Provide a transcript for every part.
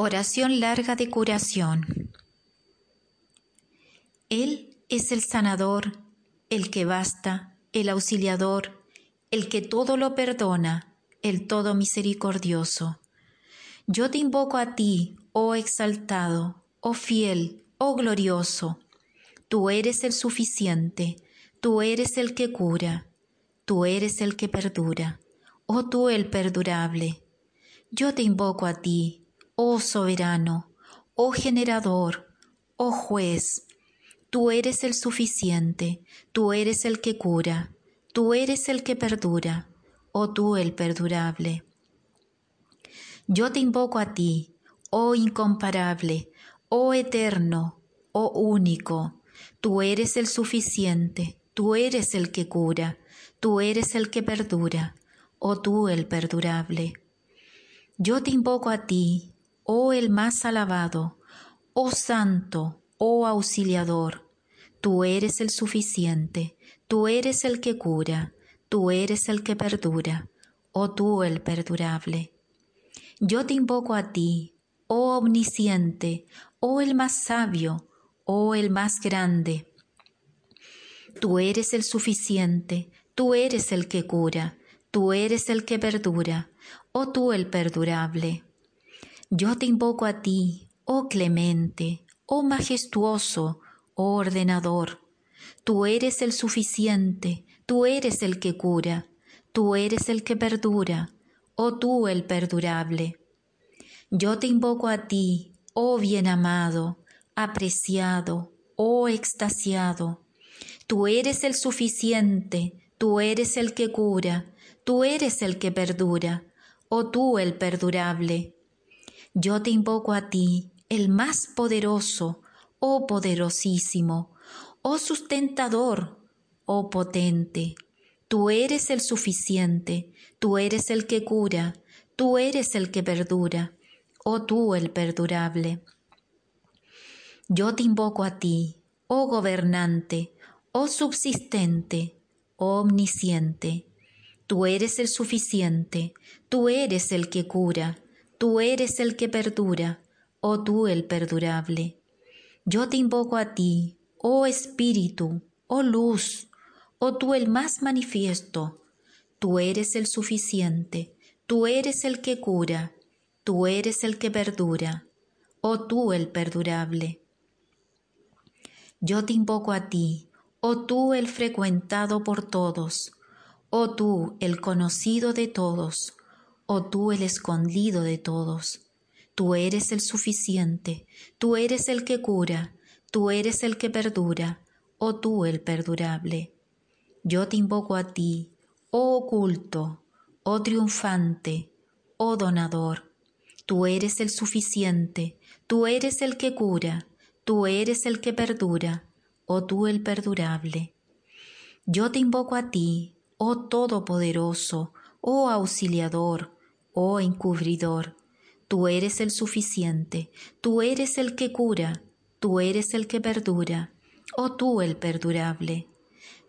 Oración larga de curación. Él es el sanador, el que basta, el auxiliador, el que todo lo perdona, el todo misericordioso. Yo te invoco a ti, oh exaltado, oh fiel, oh glorioso. Tú eres el suficiente, tú eres el que cura, tú eres el que perdura, oh tú el perdurable. Yo te invoco a ti, oh soberano, oh generador, oh juez, tú eres el suficiente, tú eres el que cura, tú eres el que perdura, oh tú el perdurable. Yo te invoco a ti, oh incomparable, oh eterno, oh único, tú eres el suficiente, tú eres el que cura, tú eres el que perdura, oh tú el perdurable. Yo te invoco a ti, oh el más alabado, oh santo, oh auxiliador, tú eres el suficiente, tú eres el que cura, tú eres el que perdura, oh tú el perdurable. Yo te invoco a ti, oh omnisciente, oh el más sabio, oh el más grande. Tú eres el suficiente, tú eres el que cura, tú eres el que perdura, oh tú el perdurable. Yo te invoco a ti, oh clemente, oh majestuoso, oh ordenador. Tú eres el suficiente, tú eres el que cura, tú eres el que perdura, oh tú el perdurable. Yo te invoco a ti, oh bien amado, apreciado, oh extasiado. Tú eres el suficiente, tú eres el que cura, tú eres el que perdura, oh tú el perdurable. Yo te invoco a ti, el más poderoso, oh poderosísimo, oh sustentador, oh potente. Tú eres el suficiente, tú eres el que cura, tú eres el que perdura, oh tú el perdurable. Yo te invoco a ti, oh gobernante, oh subsistente, oh omnisciente. Tú eres el suficiente, tú eres el que cura, Tú eres el que perdura, oh tú el perdurable. Yo te invoco a ti, oh Espíritu, oh luz, oh tú el más manifiesto. Tú eres el suficiente, tú eres el que cura, tú eres el que perdura, oh tú el perdurable. Yo te invoco a ti, oh tú el frecuentado por todos, oh tú el conocido de todos, oh tú el escondido de todos. Tú eres el suficiente, tú eres el que cura, tú eres el que perdura, oh tú el perdurable. Yo te invoco a ti, oh oculto, oh triunfante, oh donador. Tú eres el suficiente, tú eres el que cura, tú eres el que perdura, oh tú el perdurable. Yo te invoco a ti, oh todopoderoso, oh auxiliador, oh encubridor, tú eres el suficiente, tú eres el que cura, tú eres el que perdura, oh tú el perdurable.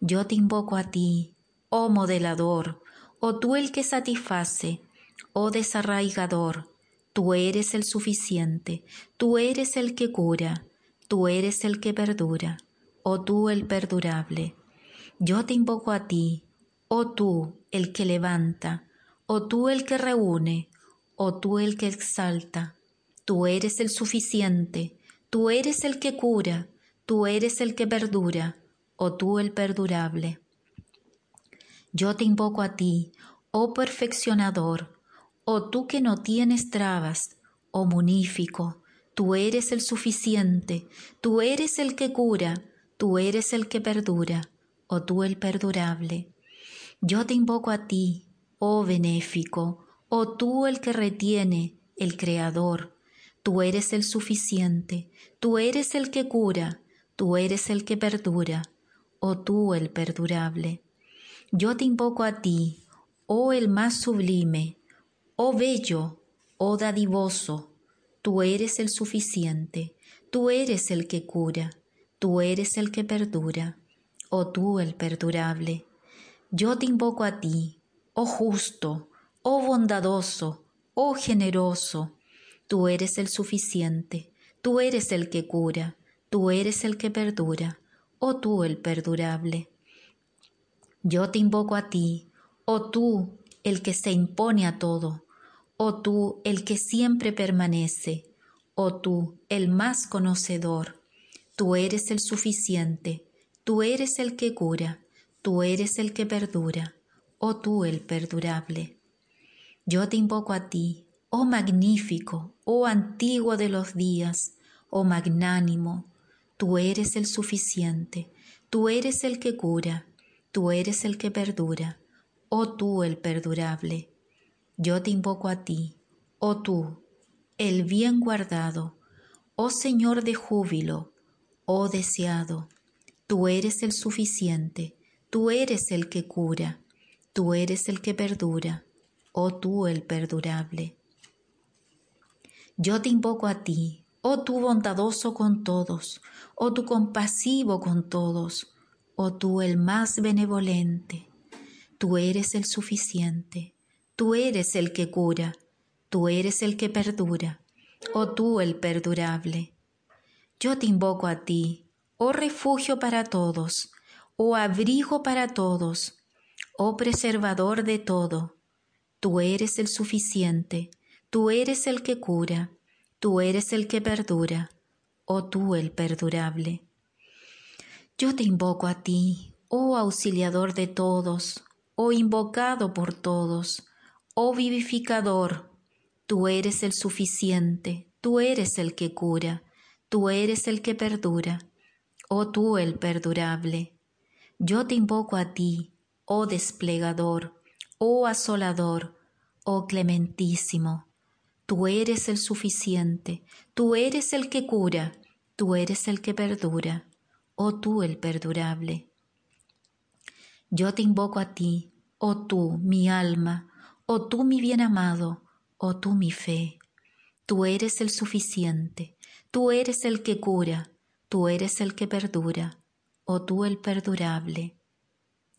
Yo te invoco a ti, oh modelador, oh tú el que satisface, oh desarraigador, tú eres el suficiente, tú eres el que cura, tú eres el que perdura, oh tú el perdurable. Yo te invoco a ti, oh tú el que levanta, o tú el que reúne, o tú el que exalta. Tú eres el suficiente, tú eres el que cura, tú eres el que perdura, o tú el perdurable. Yo te invoco a ti, oh perfeccionador, oh tú que no tienes trabas, oh munífico, tú eres el suficiente, tú eres el que cura, tú eres el que perdura, oh tú el perdurable. Yo te invoco a ti, oh benéfico, oh tú el que retiene, el Creador. Tú eres el suficiente, tú eres el que cura, tú eres el que perdura, oh tú el perdurable. Yo te invoco a ti, oh el más sublime, oh bello, oh dadivoso, tú eres el suficiente, tú eres el que cura, tú eres el que perdura, oh tú el perdurable. Yo te invoco a ti, oh justo, oh bondadoso, oh generoso, tú eres el suficiente, tú eres el que cura, tú eres el que perdura, oh tú el perdurable. Yo te invoco a ti, oh tú el que se impone a todo, oh tú el que siempre permanece, oh tú el más conocedor, tú eres el suficiente, tú eres el que cura, tú eres el que perdura, oh tú el perdurable. Yo te invoco a ti, oh magnífico, oh antiguo de los días, oh magnánimo, tú eres el suficiente, tú eres el que cura, tú eres el que perdura, oh tú el perdurable. Yo te invoco a ti, oh tú, el bien guardado, oh Señor de júbilo, oh deseado, tú eres el suficiente, tú eres el que cura, tú eres el que perdura, oh tú el perdurable. Yo te invoco a ti, oh tú bondadoso con todos, oh tú compasivo con todos, oh tú el más benevolente, tú eres el suficiente, tú eres el que cura, tú eres el que perdura, oh tú el perdurable. Yo te invoco a ti, oh refugio para todos, oh abrigo para todos, oh preservador de todo, tú eres el suficiente, tú eres el que cura, tú eres el que perdura, oh tú el perdurable. Yo te invoco a ti, oh auxiliador de todos, oh invocado por todos, oh vivificador, tú eres el suficiente, tú eres el que cura, tú eres el que perdura, oh tú el perdurable. Yo te invoco a ti, oh desplegador, oh asolador, oh clementísimo. Tú eres el suficiente, tú eres el que cura, tú eres el que perdura oh tú el perdurable. Yo te invoco a ti, oh tú mi alma, oh tú mi bien amado, oh tú mi fe. Tú eres el suficiente, tú eres el que cura, tú eres el que perdura, oh tú el perdurable.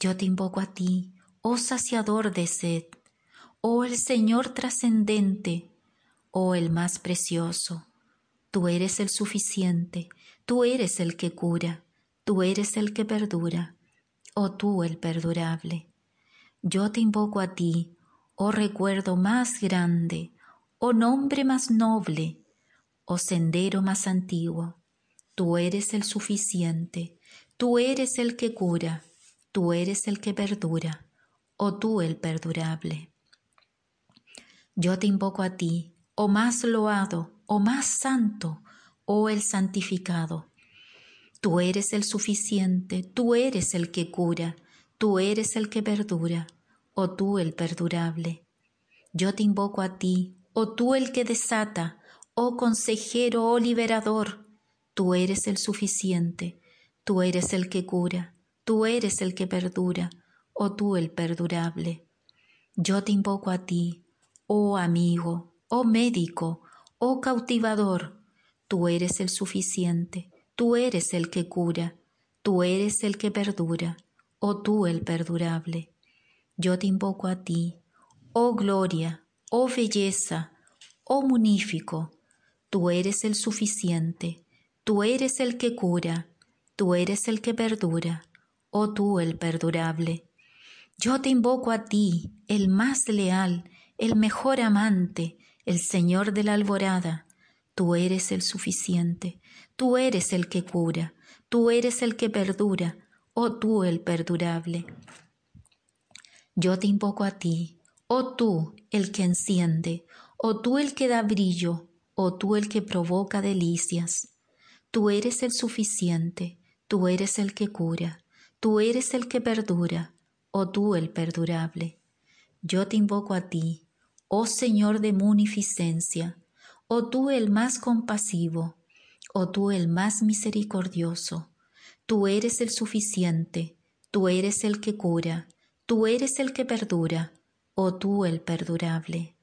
Yo te invoco a ti, oh saciador de sed, oh el Señor trascendente, oh el más precioso. Tú eres el suficiente, tú eres el que cura, Tú eres el que perdura, oh tú el perdurable. Yo te invoco a ti, oh recuerdo más grande, oh nombre más noble, oh sendero más antiguo. Tú eres el suficiente, tú eres el que cura, tú eres el que perdura, oh tú el perdurable. Yo te invoco a ti, oh más loado, oh más santo, oh el santificado. Tú eres el suficiente, tú eres el que cura, tú eres el que perdura, oh tú el perdurable. Yo te invoco a ti, oh tú el que desata, oh consejero, oh liberador, tú eres el suficiente, tú eres el que cura, tú eres el que perdura, oh tú el perdurable. Yo te invoco a ti, oh amigo, oh médico, oh cautivador, tú eres el suficiente, Tú eres el que cura, tú eres el que perdura, oh tú el perdurable. Yo te invoco a ti, oh gloria, oh belleza, oh munífico, tú eres el suficiente, tú eres el que cura, tú eres el que perdura, oh tú el perdurable. Yo te invoco a ti, el más leal, el mejor amante, el Señor de la alborada, tú eres el suficiente, Tú eres el que cura, tú eres el que perdura, oh tú el perdurable. Yo te invoco a ti, oh tú el que enciende, oh tú el que da brillo, oh tú el que provoca delicias. Tú eres el suficiente, tú eres el que cura, tú eres el que perdura, oh tú el perdurable. Yo te invoco a ti, oh Señor de munificencia, oh tú el más compasivo, oh tú el más misericordioso, tú eres el suficiente, tú eres el que cura, tú eres el que perdura, oh tú el perdurable.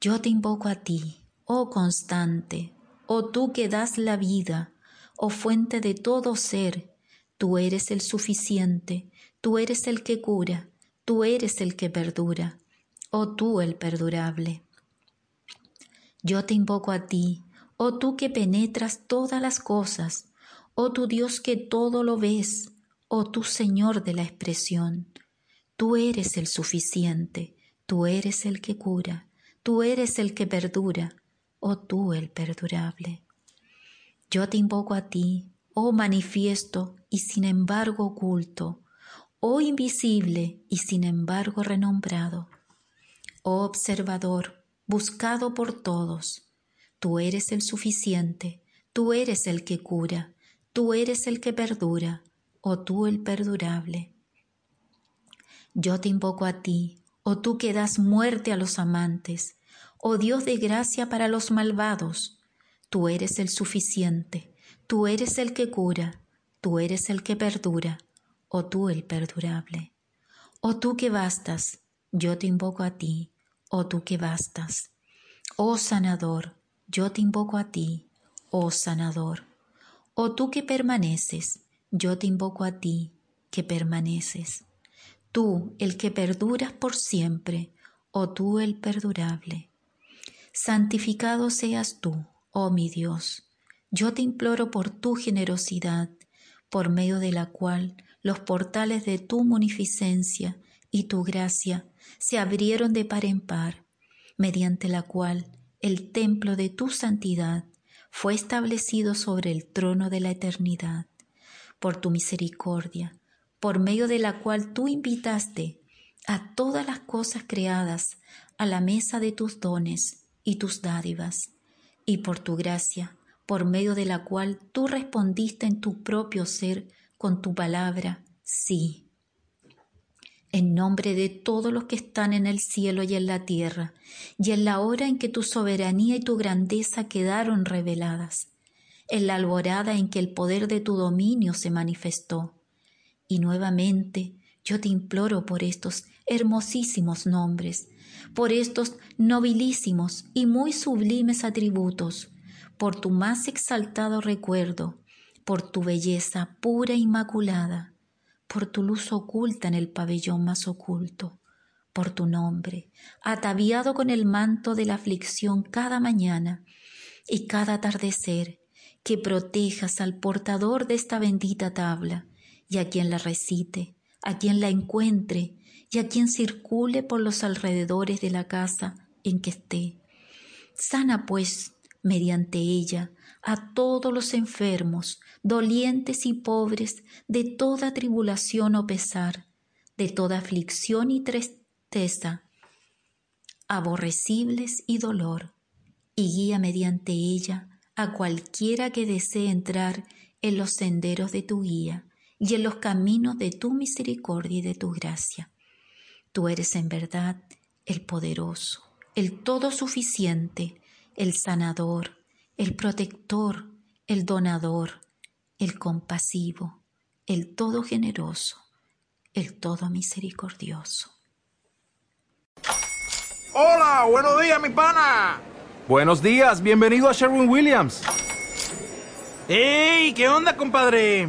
Yo te invoco a ti, oh constante, oh tú que das la vida, oh fuente de todo ser, tú eres el suficiente, tú eres el que cura, tú eres el que perdura, oh tú el perdurable. Yo te invoco a ti, oh tú que penetras todas las cosas, oh tu Dios que todo lo ves, oh tu Señor de la expresión. Tú eres el suficiente, tú eres el que cura, tú eres el que perdura, oh tú el perdurable. Yo te invoco a ti, oh manifiesto y sin embargo oculto, oh invisible y sin embargo renombrado, oh observador, buscado por todos. Tú eres el suficiente, tú eres el que cura, tú eres el que perdura, oh tú el perdurable. Yo te invoco a ti, oh tú que das muerte a los amantes, oh Dios de gracia para los malvados, tú eres el suficiente, tú eres el que cura, tú eres el que perdura, oh tú el perdurable. Oh tú que bastas, yo te invoco a ti, oh tú que bastas. Oh sanador, yo te invoco a ti, oh sanador. Oh tú que permaneces, yo te invoco a ti, que permaneces. Tú, el que perduras por siempre, oh tú el perdurable. Santificado seas tú, oh mi Dios. Yo te imploro por tu generosidad, por medio de la cual los portales de tu munificencia y tu gracia se abrieron de par en par, mediante la cual el templo de tu santidad fue establecido sobre el trono de la eternidad, por tu misericordia, por medio de la cual tú invitaste a todas las cosas creadas a la mesa de tus dones y tus dádivas, y por tu gracia, por medio de la cual tú respondiste en tu propio ser con tu palabra, sí. En nombre de todos los que están en el cielo y en la tierra, y en la hora en que tu soberanía y tu grandeza quedaron reveladas, en la alborada en que el poder de tu dominio se manifestó. Y nuevamente yo te imploro por estos hermosísimos nombres, por estos nobilísimos y muy sublimes atributos, por tu más exaltado recuerdo, por tu belleza pura e inmaculada, por tu luz oculta en el pabellón más oculto, por tu nombre, ataviado con el manto de la aflicción cada mañana y cada atardecer, que protejas al portador de esta bendita tabla y a quien la recite, a quien la encuentre y a quien circule por los alrededores de la casa en que esté. Sana pues mediante ella a todos los enfermos, dolientes y pobres, de toda tribulación o pesar, de toda aflicción y tristeza, aborrecibles y dolor, y guía mediante ella a cualquiera que desee entrar en los senderos de tu guía y en los caminos de tu misericordia y de tu gracia. Tú eres en verdad el poderoso, el todo suficiente, el sanador, el protector, el donador, el compasivo, el todo generoso, el todo misericordioso. Hola, buenos días, mi pana. Buenos días, bienvenido a Sherwin Williams. ¡Ey! ¿Qué onda, compadre?